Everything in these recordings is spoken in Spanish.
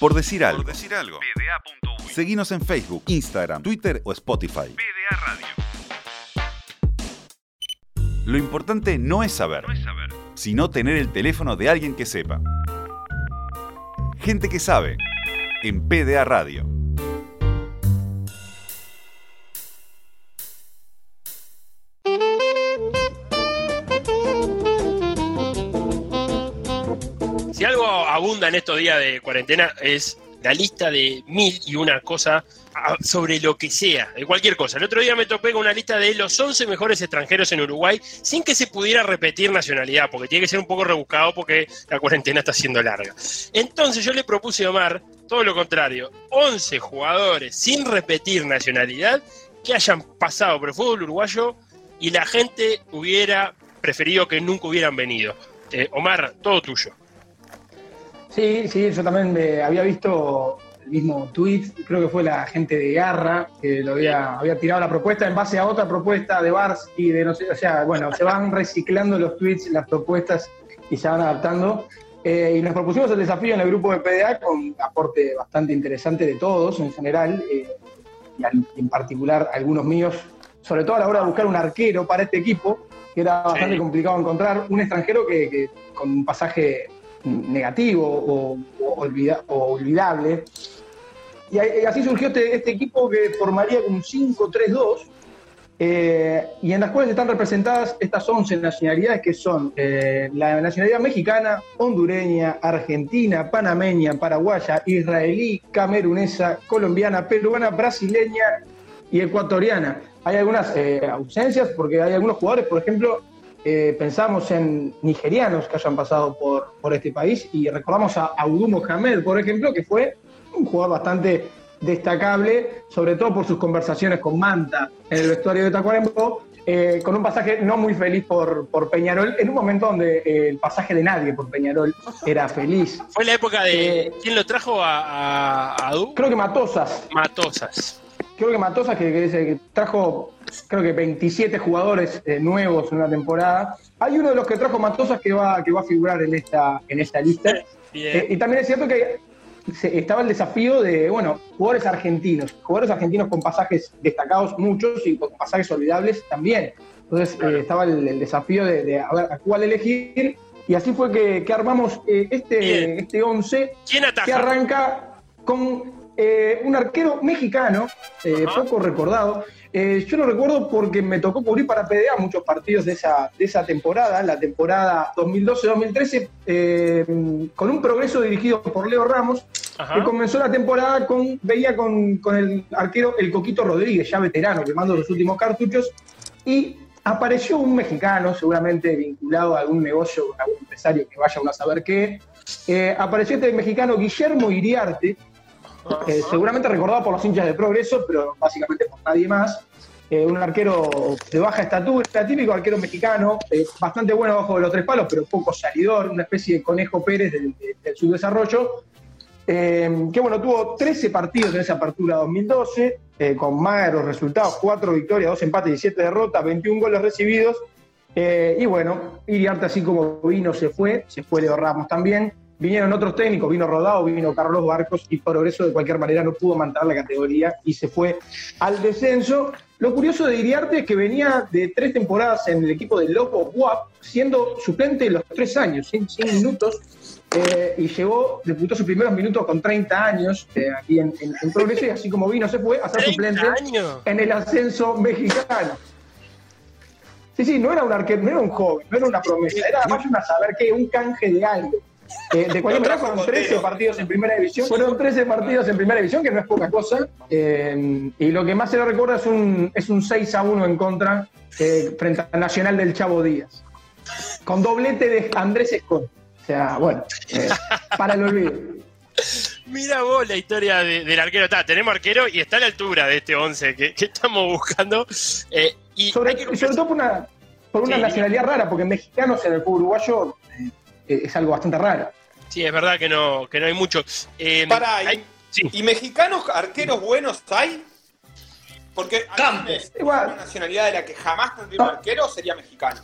Por decir algo. Por decir algo. Seguinos en Facebook, Instagram, Twitter o Spotify. PDA Radio. Lo importante no es saber, No es saber. sino tener el teléfono de alguien que sepa. Gente que sabe. En PDA Radio. Abunda en estos días de cuarentena es la lista de mil y una cosa sobre lo que sea, de cualquier cosa. El otro día me topé con una lista de los 11 mejores extranjeros en Uruguay sin que se pudiera repetir nacionalidad, porque tiene que ser un poco rebuscado porque la cuarentena está siendo larga. Entonces yo le propuse a Omar todo lo contrario, 11 jugadores sin repetir nacionalidad que hayan pasado por el fútbol uruguayo y la gente hubiera preferido que nunca hubieran venido. Eh, Omar, todo tuyo. Sí, sí, yo también eh, había visto el mismo tweet, creo que fue la gente de Garra que lo había, había tirado la propuesta en base a otra propuesta de Bars y de no sé, o sea, bueno, se van reciclando los tweets, las propuestas y se van adaptando. Eh, y nos propusimos el desafío en el grupo de PDA con un aporte bastante interesante de todos en general, eh, y al- en particular algunos míos, sobre todo a la hora de buscar un arquero para este equipo, que era bastante complicado encontrar, un extranjero que, que con un pasaje negativo o, o olvida- o olvidable. Y así surgió este, este equipo que formaría un 5-3-2, eh, y en las cuales están representadas estas 11 nacionalidades que son eh, la nacionalidad mexicana, hondureña, argentina, panameña, paraguaya, israelí, camerunesa, colombiana, peruana, brasileña y ecuatoriana. Hay algunas eh, ausencias porque hay algunos jugadores, por ejemplo, eh, pensamos en nigerianos que hayan pasado por, por este país y recordamos a Audu Mohamed, por ejemplo, que fue un jugador bastante destacable, sobre todo por sus conversaciones con Manta en el vestuario de Tacuarembó, eh, con un pasaje no muy feliz por, por Peñarol, en un momento donde eh, el pasaje de nadie por Peñarol era feliz. Fue la época de. Eh, ¿Quién lo trajo a, a? Creo que Matosas, Matosas. creo que Matosas que, que trajo creo que 27 jugadores eh, nuevos en una temporada. Hay uno de los que trajo Matosas que va, que va a figurar en esta, en esta lista. Bien. Eh, y también es cierto que se- estaba el desafío de, bueno, jugadores argentinos, jugadores argentinos con pasajes destacados muchos y con pasajes olvidables también. Entonces eh, estaba el, el desafío de, de a ver a cuál elegir y así fue que, que armamos eh, Bien. este, este 11 ¿Quién que arranca con eh, un arquero mexicano, eh, poco recordado. Eh, yo lo recuerdo porque me tocó cubrir para PDA muchos partidos de esa, de esa temporada, la temporada 2012-2013, eh, con un progreso dirigido por Leo Ramos, que comenzó la temporada con, veía con, con el arquero El Coquito Rodríguez, ya veterano, quemando los últimos cartuchos, y apareció un mexicano, seguramente vinculado a algún negocio, a algún empresario que vaya uno a saber qué. Eh, apareció este mexicano Guillermo Iriarte, eh, seguramente recordado por los hinchas de Progreso, pero básicamente por nadie más. Eh, un arquero de baja estatura, típico arquero mexicano, eh, bastante bueno bajo de los tres palos, pero poco salidor, una especie de conejo Pérez del, del- subdesarrollo. Que bueno, tuvo 13 partidos en esa apertura 2012, eh, con magros resultados, 4 victorias, 2 empates y 7 derrotas, 21 goles recibidos. Y bueno, Iriarte así como vino se fue, se fue Leo Ramos también. Vinieron otros técnicos, vino Rodado, vino Carlos Barcos y Progreso de cualquier manera no pudo mantener la categoría y se fue al descenso. Lo curioso de Iriarte es que venía de tres temporadas en el equipo del Loco Guap, siendo suplente los tres años, sin, sin minutos, eh, y llegó, disputó sus primeros minutos con 30 años eh, aquí en, en- en Progreso y así como vino se fue a ser 30 suplente años. en el ascenso mexicano. Sí, sí, no era un arquero, no era un joven, no era una promesa, era más una saber qué, un canje de algo. Eh, de cualquier manera fueron 13 partidos en primera división, fueron 13 partidos en primera división, que no es poca cosa. eh, y lo que más se le recuerda es un, es un 6 a 1 en contra eh, frente al Nacional del Chavo Díaz. Con doblete de Andrés Escon. O sea, bueno, eh, para el olvido. Mira vos la historia de- del arquero. Está, tenemos arquero y está a la altura de este 11 que, que estamos buscando. Eh, y Sobre, que sobre todo por una, por una Sí. nacionalidad rara, porque mexicanos en el uruguayo es algo bastante raro. Sí, es verdad que no, que no hay mucho. Eh, Pará, hay- ¿y, sí. ¿y mexicanos arqueros buenos hay? Porque a mí Campos. me- Igual. una nacionalidad de la que jamás tendría un No. arquero sería mexicano.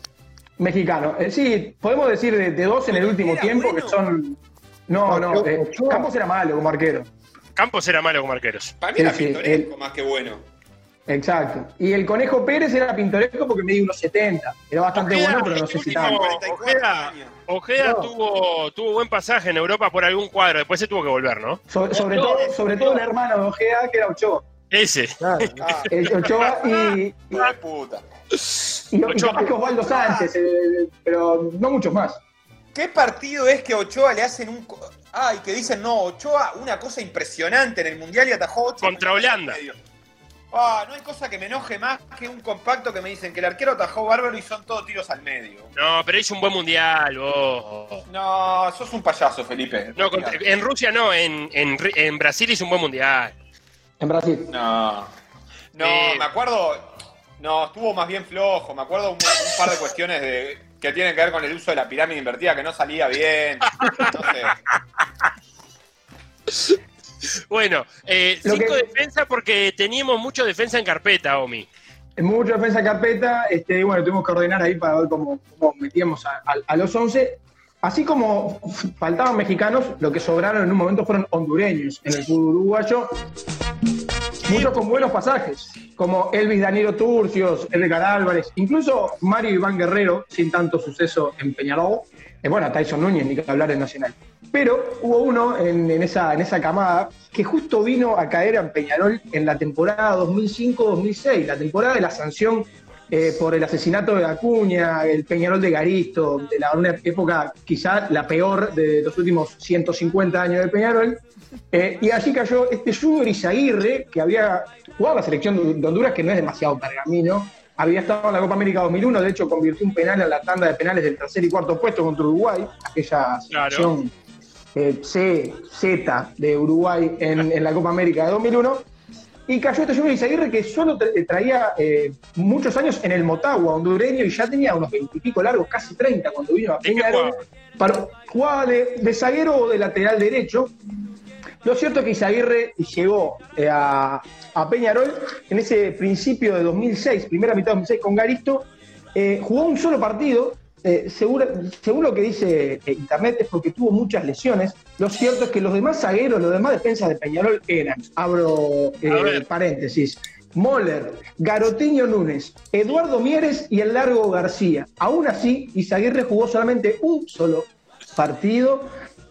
Mexicano. Eh, sí, podemos decir de, de dos en el último tiempo bueno. que son No, No, no, eh. Campos era malo como arquero. Campos era malo como arqueros. Para mí era Sí, pintoresco más que bueno. Exacto. Y el Conejo Pérez era pintoresco porque medía unos 70. Era bastante Ojeda, bueno, pero no sé si tanto. 44 Ojeda. años. Ojeda No. tuvo, tuvo buen pasaje en Europa por algún cuadro, después se tuvo que volver, ¿no? So- sobre, todo, sobre todo el hermano de Ojeda, que era Ochoa. Ese. Claro. Ah, El Ochoa y, y, hijo de puta. y, y capaz que Osvaldo Sánchez, eh, pero no muchos más. ¿Qué partido es que a Ochoa le hacen un. co- Ay, que dicen, no, Ochoa, una cosa impresionante en el mundial y atajó 8. Contra Holanda. Ah, no hay cosa que me enoje más que un compacto que me dicen que el arquero atajó bárbaro y son todos tiros al medio. No, pero hizo un buen mundial, vos. No, sos un payaso, Felipe. No, contra- en Rusia no, en, en, en Brasil hizo un buen mundial. En Brasil. No. No, Eh. me acuerdo. No, estuvo más bien flojo. Me acuerdo un, un par de cuestiones de, que tienen que ver con el uso de la pirámide invertida que no salía bien. No sé. Bueno, eh, cinco que- defensas porque teníamos mucho defensa en carpeta, Omi. Mucha defensa carpeta, este, bueno, tuvimos que ordenar ahí para ver cómo, cómo metíamos a, a- a los 11. Así como faltaban mexicanos, lo que sobraron en un momento fueron hondureños en el fútbol uruguayo. Muchos con buenos pasajes, como Elvis Danilo Turcios, Edgar Álvarez, incluso Mario Iván Guerrero, sin tanto suceso en Peñarol. Eh, bueno, Tyson Núñez, ni que hablar en Nacional. Pero hubo uno en, esa, en esa camada que justo vino a caer en Peñarol en la temporada 2005-2006, la temporada de la sanción eh, por el asesinato de Acuña, el Peñarol de Garisto, de la, una época quizá la peor de los últimos 150 años de Peñarol. Eh, y allí cayó este Junior Izaguirre, que había jugado la selección de de Honduras, que no es demasiado pergamino. Había estado en la Copa América 2001, de hecho convirtió un penal en la tanda de penales del tercer y cuarto puesto contra Uruguay, aquella Claro. selección eh, C, Z de Uruguay en, en la Copa América de 2001. Y cayó este Junior Izaguirre que solo tra- traía eh, muchos años en el Motagua hondureño y ya tenía unos veintipico largos, casi 30 cuando vino a ¿De qué Peñarol. Para- Jugaba de, de zaguero o de lateral derecho. Lo cierto es que Izaguirre llegó eh, a, a Peñarol en ese principio de 2006, primera mitad de 2006 con Garisto. eh, jugó un solo partido. eh, segura- según lo que dice Internet es porque tuvo muchas lesiones. Lo cierto es que los demás zagueros, los demás defensas de Peñarol eran, abro paréntesis, Moller, Garotiño Núñez, Eduardo Mieres y el Largo García. Aún así, Izaguirre jugó solamente un solo partido.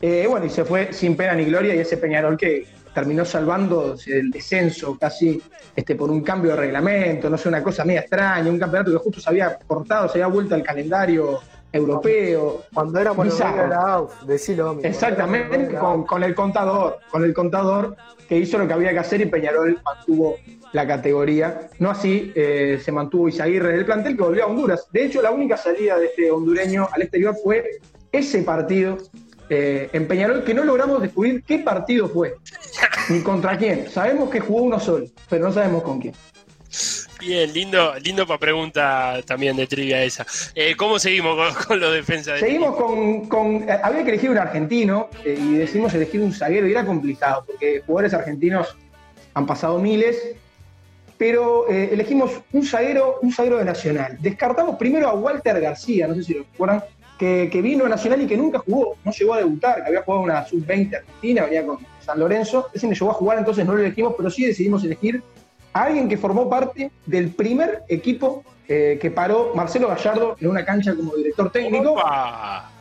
Eh, bueno, y se fue sin pena ni gloria y ese Peñarol que terminó salvando el descenso casi este, por un cambio de reglamento, no sé, una cosa media extraña, un campeonato que justo se había cortado, se había vuelto al calendario europeo. Cuando la AUF, decilo. Exactamente, con, con el contador, con el contador que hizo lo que había que hacer y Peñarol mantuvo la categoría. No así eh, se mantuvo Izaguirre del plantel que volvió a Honduras. De hecho, la única salida de este hondureño al exterior fue ese partido eh, en Peñarol que no logramos descubrir qué partido fue, ni contra quién. Sabemos que jugó uno solo, pero no sabemos con quién. Bien, lindo, lindo para pregunta también de trivia esa. Eh, ¿Cómo seguimos con, con los defensas? de Seguimos con, con- eh, Había que elegir un argentino eh, y decidimos elegir un zaguero y era complicado porque jugadores argentinos han pasado miles, pero eh, elegimos un zaguero, un zaguero de Nacional. Descartamos primero a Walter García, no sé si lo recuerdan, que, que vino a Nacional y que nunca jugó, no llegó a debutar, que había jugado una sub-20 argentina, venía con San Lorenzo. Ese no llegó a jugar, entonces no lo elegimos, pero sí decidimos elegir a alguien que formó parte del primer equipo eh, que paró Marcelo Gallardo en una cancha como director técnico Opa.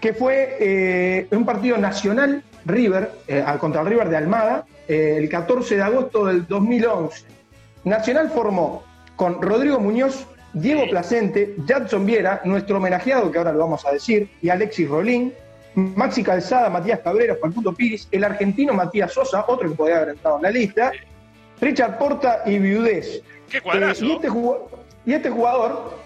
que fue eh, un partido nacional River, eh, contra el River de Almada, eh, el 14 de agosto del 2011. Nacional formó con Rodrigo Muñoz, Diego. Placente, Jadson Viera, nuestro homenajeado, que ahora lo vamos a decir, y Alexis Rolín, Maxi Calzada, Matías Cabrera, Facundo Piris, el argentino Matías Sosa, otro que podría haber entrado en la lista, Richard Porta y Viudés. Qué Eh, y, este jugador, y este jugador,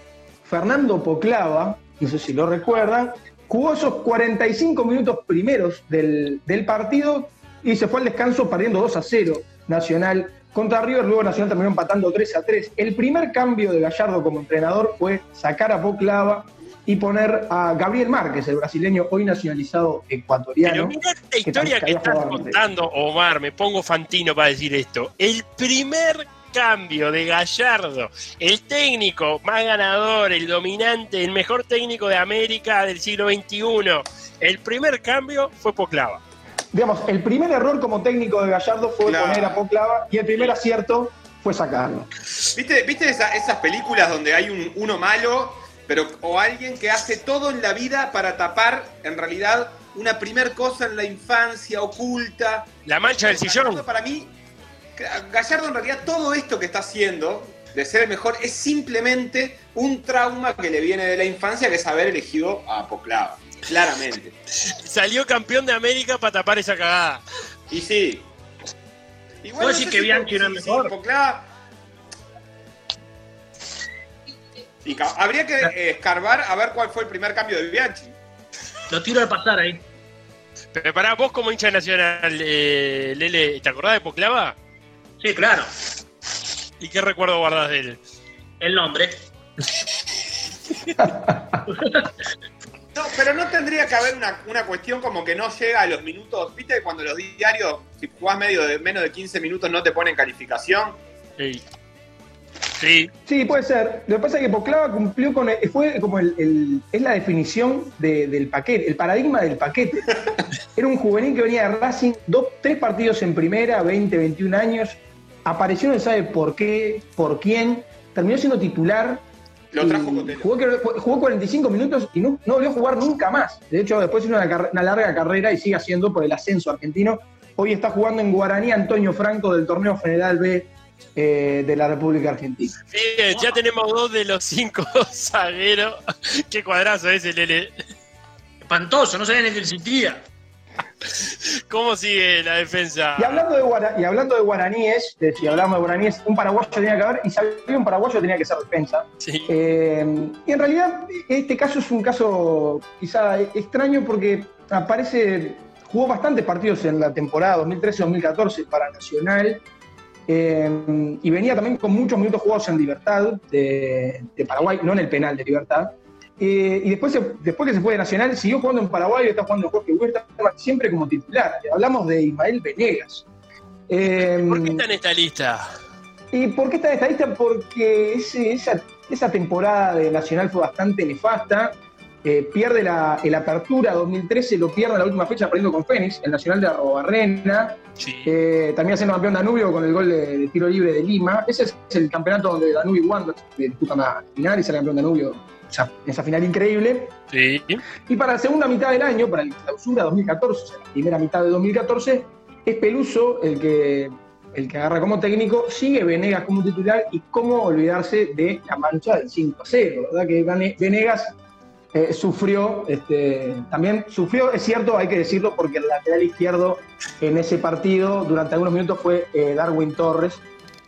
Fernando Poclava, no sé si lo recuerdan, jugó esos 45 minutos primeros del, del partido y se fue al descanso perdiendo 2 a 0 Nacional contra River, luego Nacional terminó empatando 3 a 3. El primer cambio de Gallardo como entrenador fue sacar a Poclava y poner a Gabriel Márquez, el brasileño hoy nacionalizado Pero ecuatoriano. mirá esta historia que estás contando, Omar, me pongo fantino para decir esto. El primer cambio de Gallardo, el técnico más ganador, el dominante, el mejor técnico de América del siglo XXI, el primer cambio fue Poclava. Digamos, el primer error como técnico de Gallardo fue Claro. poner a Poclava y el primer acierto fue sacarlo. ¿Viste, viste esa- esas películas donde hay un, uno malo, pero o alguien que hace todo en la vida para tapar, en realidad, una primer cosa en la infancia oculta? La mancha del sillón. Gallardo, Para mí, Gallardo en realidad todo esto que está haciendo de ser el mejor es simplemente un trauma que le viene de la infancia que es haber elegido a Poclava. Claramente. Salió campeón de América para tapar esa cagada. Y sí. Igual ¿Vos decís que Bianchi era mejor? Poclava- Y habría que eh, escarbar a ver cuál fue el primer cambio de Bianchi. Lo tiro de pasar ahí. Pero pará, vos como hincha nacional, eh, Lele, ¿te acordás de Poclava? Sí, claro. ¿Y qué recuerdo guardás de él? El nombre. No, pero no tendría que haber una, una cuestión como que no llega a los minutos. ¿Viste cuando los diarios, si jugás medio de, menos de 15 minutos, no te ponen calificación? Sí. Sí, Sí, puede ser. Lo que pasa es que Poclava cumplió con. el- fue como el, el- es la definición de- del paquete, el paradigma del paquete. Era un juvenil que venía de Racing, dos, tres partidos en primera, 20, 21 años. Apareció, no se sabe por qué, por quién. Terminó siendo titular. Lo trajo Cotelo. jugó, creo- jugó 45 minutos y no, no volvió a jugar nunca más. De hecho, después hizo una, larga carrera y sigue haciendo por el ascenso argentino. Hoy está jugando en Guaraní Antonio Franco del torneo Federal B eh, de la República Argentina. Bien, ya tenemos dos de los cinco zagueros. Qué cuadrazo ese, Lele. Espantoso, no sabía ni que existía. ¿Cómo sigue la defensa? Y hablando de, guara- y hablando de guaraníes, de- si hablamos de guaraníes, un paraguayo tenía que haber, y si había un paraguayo tenía que ser defensa. Sí. Eh, y en realidad, este caso es un caso quizá extraño porque aparece, jugó bastantes partidos en la temporada 2013-2014 para Nacional. eh, y venía también con muchos minutos jugados en Libertad de, de Paraguay, no en el penal de Libertad. Eh, y después, se- después que se fue de Nacional, siguió jugando en Paraguay, está jugando Jorge Huerta, siempre como titular. Hablamos de Ismael Venegas. Eh, ¿Por qué está en esta lista? ¿Y por qué está en esta lista? Porque ese- esa, esa temporada de Nacional fue bastante nefasta. Eh, pierde la, el Apertura 2013, lo pierde en la última fecha perdiendo con Fénix, el Nacional de Arrobarrena. Sí. Eh, también siendo campeón Danubio con el gol de, de tiro libre de Lima. Ese es el campeonato donde Danubio y Wanderers disputan la final y sale campeón Danubio. O sea, esa final increíble. Sí. Y para la segunda mitad del año, para la clausura 2014, o sea, la primera mitad de 2014, es Peluso el que, el que agarra como técnico, sigue Venegas como titular y cómo olvidarse de la mancha del 5 a 0, ¿verdad? Que Venegas eh, sufrió, este, también sufrió, es cierto, hay que decirlo, porque el lateral izquierdo en ese partido durante algunos minutos fue eh, Darwin Torres.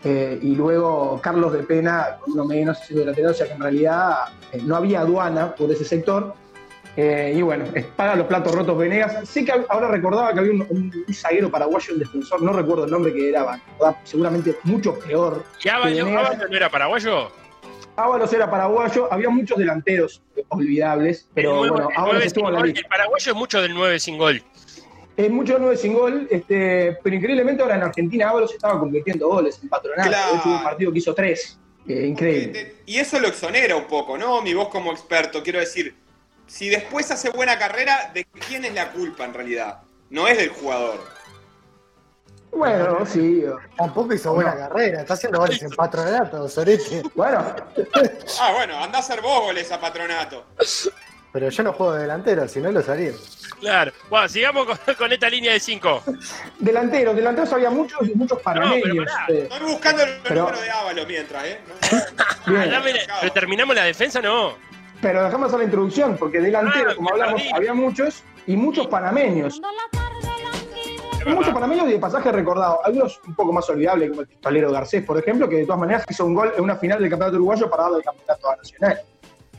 eh, y luego Carlos de Pena, no menos, siendo lateral, o sea que en realidad no había aduana por ese sector. Y bueno, paga los platos rotos Venegas. Sé que ahora recordaba que había un, un- un zaguero paraguayo, un defensor, no recuerdo el nombre que era, seguramente mucho peor. ¿Y Ábalos, Venegas- Ábalos no era paraguayo? Ábalos era paraguayo, había muchos delanteros olvidables, pero bueno, nueve estuvo sin en la gol. lista. El paraguayo es mucho del 9 sin gol. Es mucho nueve sin gol, este, pero increíblemente ahora en Argentina Ábalos estaba convirtiendo goles en patronato. Claro. Hubo un partido que hizo tres. Eh, increíble. Eh, Y eso lo exonera un poco, ¿no? Mi voz como experto, quiero decir, si después hace buena carrera, ¿de quién es la culpa en realidad? No es del jugador. Bueno, sí. Tampoco hizo buena carrera, está haciendo goles en patronato, Sorete. Bueno, Ah, bueno, anda a hacer vos goles a patronato. Pero yo no juego de delantero, si no lo salía. Claro. Bueno, sigamos con, con esta línea de 5. delanteros, delanteros había muchos y muchos panameños. pará. eh, Estoy buscando el Pero- número de Ábalos mientras, ¿eh? bien. pero terminamos la defensa, no. Pero dejamos hacer la introducción, porque delanteros, Ah, como hablamos, perdí. había muchos y muchos panameños. Es Muchos verdad. panameños de pasaje recordado. Algunos un poco más olvidables, como el pistolero Garcés, por ejemplo, que de todas maneras hizo un gol en una final del campeonato uruguayo para darle el campeonato a Nacional.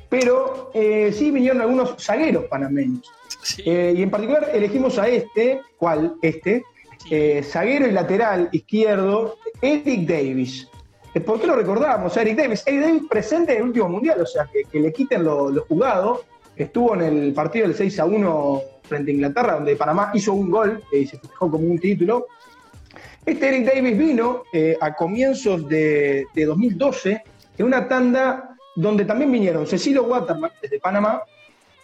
Pero eh, sí vinieron algunos zagueros panameños. Sí. Eh, y en particular elegimos a este, ¿cuál? Este, eh, zaguero y lateral izquierdo, Eric Davis. ¿Por qué lo recordamos Eric Davis? Eric Davis presente en el último mundial, o sea, que, que le quiten lo, lo jugado. Estuvo en el partido del 6 a 1 frente a Inglaterra, donde Panamá hizo un gol eh, y se fijó como un título. Este Eric Davis vino eh, a comienzos de, de 2012 en una tanda donde también vinieron Cecilio Waterman desde Panamá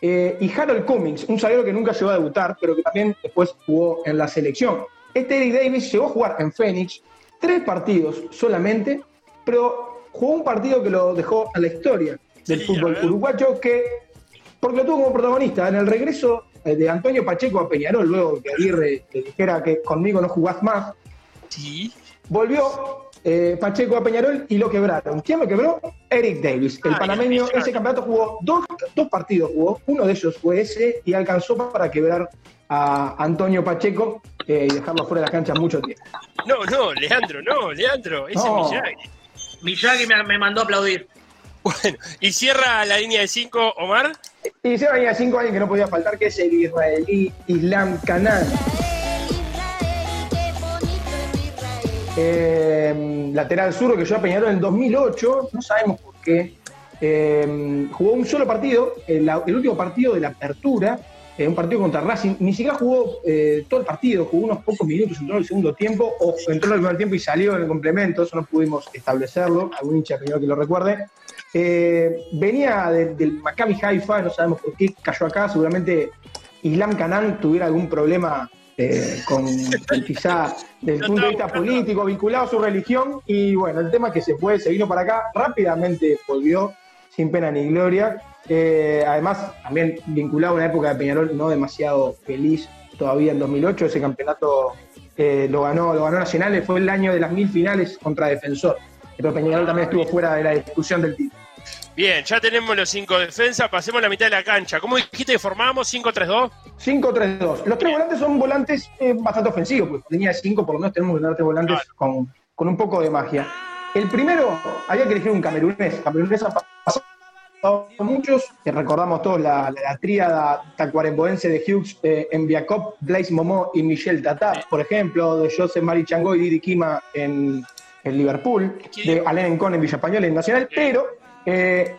eh, y Harold Cummings, un zaguero que nunca llegó a debutar, pero que también después jugó en la selección. Este Eric Davis llegó a jugar en Phoenix tres partidos solamente, pero jugó un partido que lo dejó a la historia del Sí, fútbol uruguayo, que porque lo tuvo como protagonista en el regreso de Antonio Pacheco a Peñarol, luego que Aguirre le dijera que conmigo no jugás más, Sí. Volvió eh, Pacheco a Peñarol y lo quebraron. ¿Quién lo quebró? Eric Davis. El Ah, panameño, ese campeonato jugó dos, dos partidos, jugó. Uno de ellos fue ese y alcanzó para quebrar a Antonio Pacheco eh, y dejarlo fuera de la cancha mucho tiempo. No, no, Leandro, no, Leandro, ese No. es Miyagi. Miyagi me, me mandó a aplaudir. Bueno, y cierra la línea de 5, Omar. Y se venía cinco años que no podía faltar, que es el israelí Islam Canal. Eh, lateral zurdo que llegó a en 2008, no sabemos por qué. Eh, jugó un solo partido, el, el último partido de la apertura, eh, un partido contra Racing. Ni siquiera jugó eh, todo el partido, jugó unos pocos minutos, entró en el segundo tiempo, o entró en el primer tiempo y salió en el complemento, eso no pudimos establecerlo, algún hincha que lo recuerde. Eh, venía de- del Maccabi Haifa, no sabemos por qué cayó acá, seguramente Islam Canan tuviera algún problema eh, con, quizá desde el punto de vista político, vinculado a su religión, y bueno, el tema es que se fue, se vino para acá, rápidamente volvió, sin pena ni gloria, Eh, además también vinculado a una época de Peñarol no demasiado feliz todavía en 2008, ese campeonato lo ganó lo ganó Nacional, fue el año de las mil finales contra Defensor, pero Peñarol también estuvo fuera de la discusión del título. Bien, ya tenemos los cinco defensas, pasemos a la mitad de la cancha. ¿Cómo dijiste que formamos? ¿5-3-2? 5-3-2. Los tres volantes son volantes eh, bastante ofensivos, pues tenía cinco, por lo menos tenemos que tener tres volantes Claro. con, con un poco de magia. El primero, había que elegir un camerunés. Camerunés ha pasado muchos, que recordamos todos la, la, tríada tacuaremboense de Hughes, eh, en Biacop, Blaise Momó y Michel Tata, por ejemplo, de José Mari Chango y Didi Kima en, en Liverpool, de Alain Encon en Villa Española en Nacional, pero eh,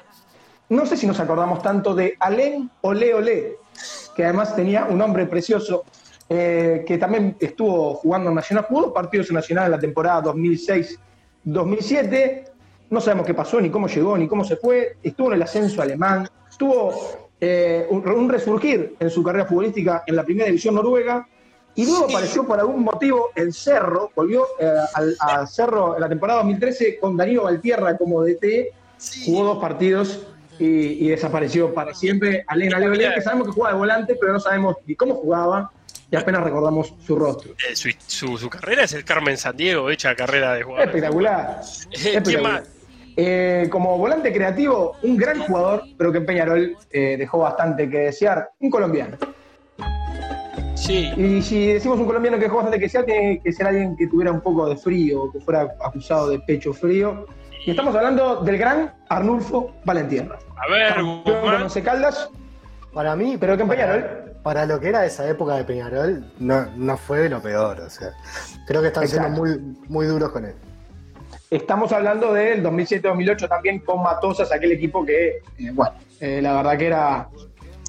no sé si nos acordamos tanto de Alain Ole Ole, que además tenía un nombre precioso, eh, que también estuvo jugando en Nacional, jugó dos partidos en Nacional en la temporada 2006-2007, no sabemos qué pasó, ni cómo llegó, ni cómo se fue, estuvo en el ascenso alemán, tuvo eh, un, un, resurgir en su carrera futbolística en la primera división noruega, y luego sí. apareció por algún motivo en Cerro, volvió eh, al, a Cerro en la temporada 2013 con Danilo Valtierra como DT, sí. jugó dos partidos y, y, desapareció para siempre. Alena Leo que sabemos que jugaba de volante, pero no sabemos ni cómo jugaba y apenas recordamos su rostro. Eh, su, su, su, carrera es el Carmen San Diego, hecha carrera de jugador. Espectacular. Eh, ¿Quién espectacular. más? Eh, como volante creativo, un gran jugador, pero que en Peñarol eh, dejó bastante que desear. Un colombiano. Sí. Y si decimos un colombiano que dejó bastante que desear, tiene que ser alguien que tuviera un poco de frío, que fuera acusado de pecho frío. Y estamos hablando del gran Arnulfo Valentierra. A ver, con Once Caldas. Para mí, pero que en Peñarol. Para, para, lo que era esa época de Peñarol, no, no fue lo peor. O sea, creo que están Exacto. siendo muy, muy duros con él. Estamos hablando del 2007-2008 también con Matosas, aquel equipo que, eh, bueno, eh, la verdad que era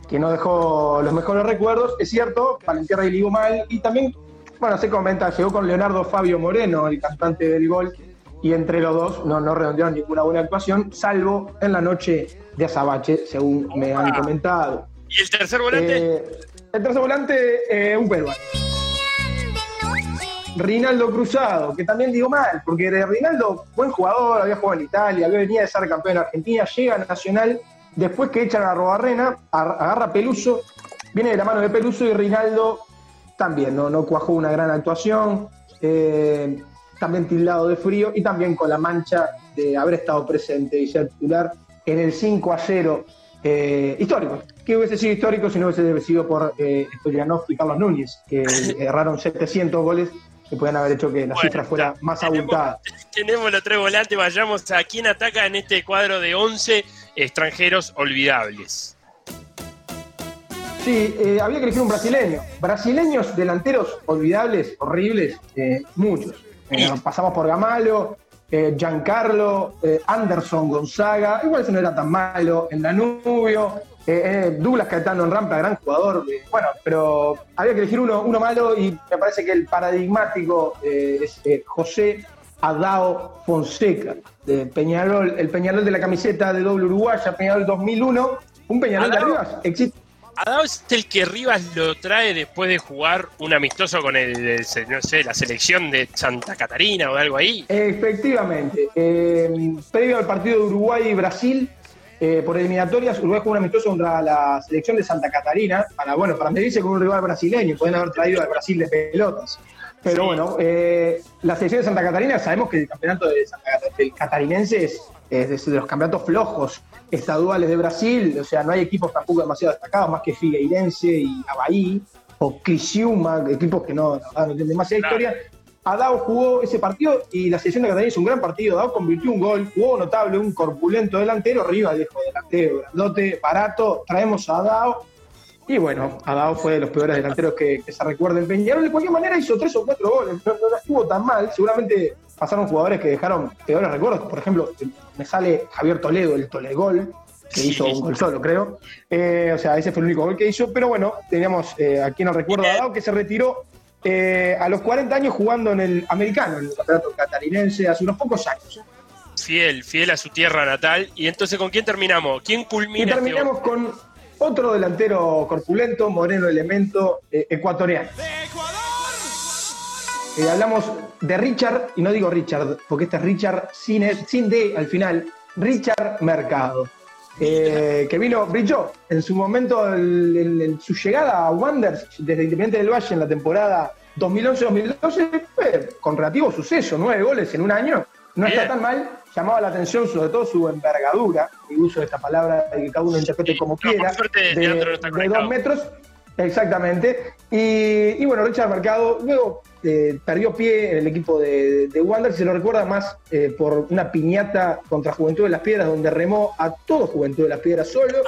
que no dejó los mejores recuerdos. Es cierto, Valentierra y Ligo mal. Y también, bueno, se comenta, llegó con Leonardo Fabio Moreno, el cantante del gol, y entre los dos no, no redondearon ninguna buena actuación, salvo en la noche de Azabache, según me han comentado. ¿Y el tercer volante? Eh, el tercer volante, eh, un peruano. Rinaldo Cruzado, que también digo mal, porque Rinaldo, buen jugador, había jugado en Italia, venía de ser campeón en Argentina, llega a Nacional, después que echan a Robarrena, agarra Peluso, viene de la mano de Peluso y Rinaldo también, no, no cuajó una gran actuación, eh, también tildado de frío y también con la mancha de haber estado presente y ser titular en el 5 a 0 eh, histórico. ¿Qué hubiese sido histórico si no hubiese sido por eh, Stoyanov y Carlos Núñez, que erraron 700 goles que puedan haber hecho que la bueno, cifra fuera más tenemos, abultada. Tenemos los tres volantes, vayamos a quién ataca en este cuadro de 11 extranjeros olvidables. Sí, eh, había que elegir un brasileño. Brasileños delanteros olvidables, horribles, eh, muchos. Eh, pasamos por Gamalo, Giancarlo, Anderson Gonzaga, igual ese no era tan malo, en Danubio, Eh, eh, Douglas Caetano en rampa, gran jugador. eh, bueno, pero había que elegir uno, uno malo y me parece que el paradigmático eh, es eh, José Adao Fonseca, de Peñarol, el Peñarol de la camiseta de doble uruguaya, Peñarol 2001. Un Peñarol de. Rivas existe. Adao es el que Rivas lo trae después de jugar un amistoso con el, el- no sé, la selección de Santa Catarina o algo ahí. Efectivamente. Eh, previo al partido de Uruguay y Brasil, eh, por eliminatorias, Uruguay jugó un amistoso contra la selección de Santa Catarina, para, bueno, para medirse con un rival brasileño, pueden haber traído al Brasil de pelotas. Pero Sí. bueno, eh, la selección de Santa Catarina, sabemos que el campeonato de Santa catarinense es, es de los campeonatos flojos, estaduales de Brasil, o sea, no hay equipos tampoco demasiado destacados, más que Figueirense y Avaí, o Criciúma, equipos que no, no tienen demasiada Claro. historia. Adao jugó ese partido y la selección de Cataluña hizo un gran partido. Adao convirtió un gol, jugó notable, un corpulento delantero, arriba viejo delantero, grandote, barato. Traemos a Adao. Y bueno, Adao fue de los peores delanteros que, que se recuerden. Peñarol de cualquier manera hizo tres o cuatro goles, no, no estuvo tan mal. Seguramente pasaron jugadores que dejaron peores recuerdos. Por ejemplo, me sale Javier Toledo, el Tolegol, que Sí. hizo un gol solo, creo. Eh, o sea, ese fue el único gol que hizo. Pero bueno, teníamos eh, aquí nos recuerdo a Adao que se retiró eh, a los 40 años jugando en el americano, en el campeonato catarinense, hace unos pocos años. Fiel, fiel a su tierra natal. Y entonces, ¿con quién terminamos? ¿Quién Y culmina? este terminamos con otro delantero corpulento, moreno elemento eh, ecuatoriano. Eh, hablamos de Richard, y no digo Richard, porque este es Richard sin, sin D al final, Richard Mercado. eh, que vino, brilló en su momento, el- el- el- su llegada a Wanderers desde Independiente del Valle en la temporada 2011-2012 fue con relativo suceso, nueve goles en un año, no está tan mal, llamaba la atención sobre todo su envergadura, y uso de esta palabra y que cada uno interprete como No, quiera, suerte, de, de dos metros, exactamente, y, y bueno, Richard Mercado luego eh, perdió pie en el equipo de, de Wanderers, se lo recuerda más eh, por una piñata contra Juventud de las Piedras, donde remó a todo Juventud de las Piedras solo,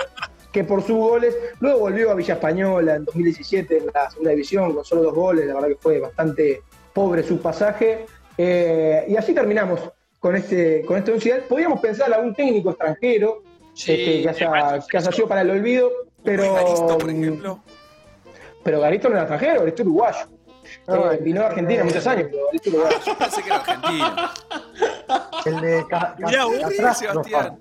que por sus goles. Luego volvió a Villa Española en 2017 en la segunda división con solo dos goles, la verdad que fue bastante pobre su pasaje. Eh, y así terminamos con este, con este ideal. Podríamos pensar a un técnico extranjero Sí, este, que, haya, que haya sido para el olvido, pero, Evaristo, por ejemplo. Pero Garisto no era extranjero, Garisto era uruguayo. No, Eh, vino a Argentina muchos años, pero uruguayo. Yo pensé que era argentino. El de ca, Mirá vos, atrás, Sebastián.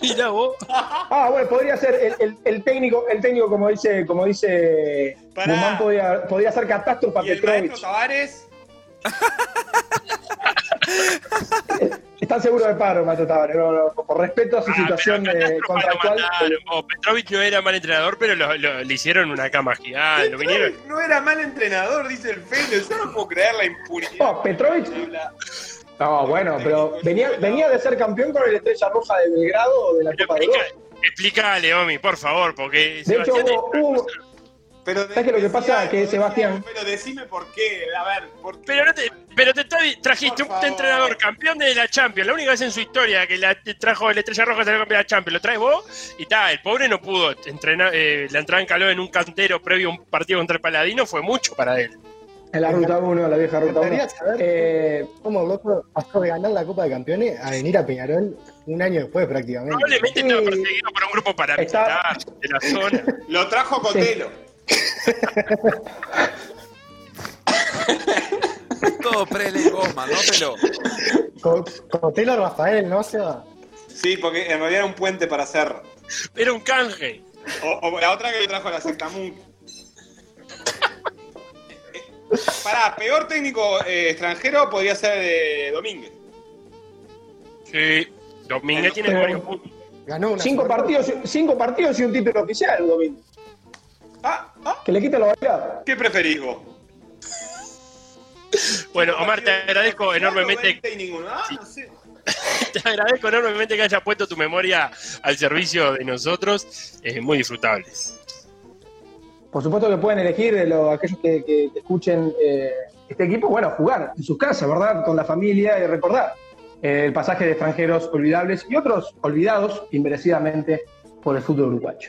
Mirá vos. Ah, bueno, podría ser el, el- el técnico, el técnico como dice, como dice. Guzmán, podría, podría ser catástrofe Y el maestro. Tavares, Están seguros de paro, Mato Tavares, no, no, por respeto a su Ah, situación eh, contractual. mandaron. Oh, Petrovich no era mal entrenador, pero lo- lo- le hicieron una cama gigante. Lo vinieron. no era mal entrenador, dice el Felo. Yo no puedo creer la impunidad. Oh, Petrovich, no, bueno, pero venía, venía de ser campeón con el Estrella Roja de Belgrado de la Pero Copa de explica- Europa. Explícale, Omi, por favor, porque De hecho, Sebastián hubo, hubo- Pero ¿Sabes qué lo que pasa? Que Sebastián- Pero decime por qué. A ver, ¿por qué? Pero, no te, pero te tra- trajiste un entrenador campeón de la Champions, la única vez en su historia que la te trajo el Estrella Roja salió campeón de la Champions, lo traes vos y tal, el pobre no pudo entrenar, eh, la entrada en calor en un cantero previo a un partido contra el Paladino fue mucho para él. en la Ruta 1, la vieja Ruta 1. gustaría saber Eh, cómo loco pasó de ganar la Copa de Campeones a venir a Peñarol un año después prácticamente. Probablemente Sí. estaba perseguido por un grupo paramilitar de la zona. Lo trajo Cotelo. Todo prele y goma, ¿no? Pero Co- Cotelo Rafael, ¿no? Se va. Sí, porque en realidad era un puente para hacer. Era un canje. O, o la otra que le trajo la secta. Eh, Pará, peor técnico eh, extranjero podría ser eh, Domínguez. Sí. Domínguez tiene Pero- varios puntos. Ganó una cinco, partidos, cinco partidos y un título oficial, Domingo. Ah, ah, Que le quita lo bailado. ¿qué preferís vos? Bueno, Omar, te agradezco enormemente. Ah. Te agradezco enormemente que hayas puesto tu memoria al servicio de nosotros. Eh, muy disfrutables. Por supuesto que pueden elegir eh, lo- aquellos que, que- que escuchen eh, este equipo, bueno, jugar en sus casas, ¿verdad? Con la familia y recordar eh, el pasaje de extranjeros olvidables y otros olvidados inmerecidamente por el fútbol uruguayo.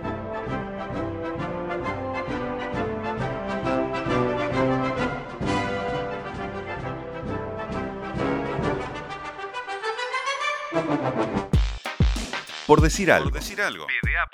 Por decir algo. Por decir algo. PDA.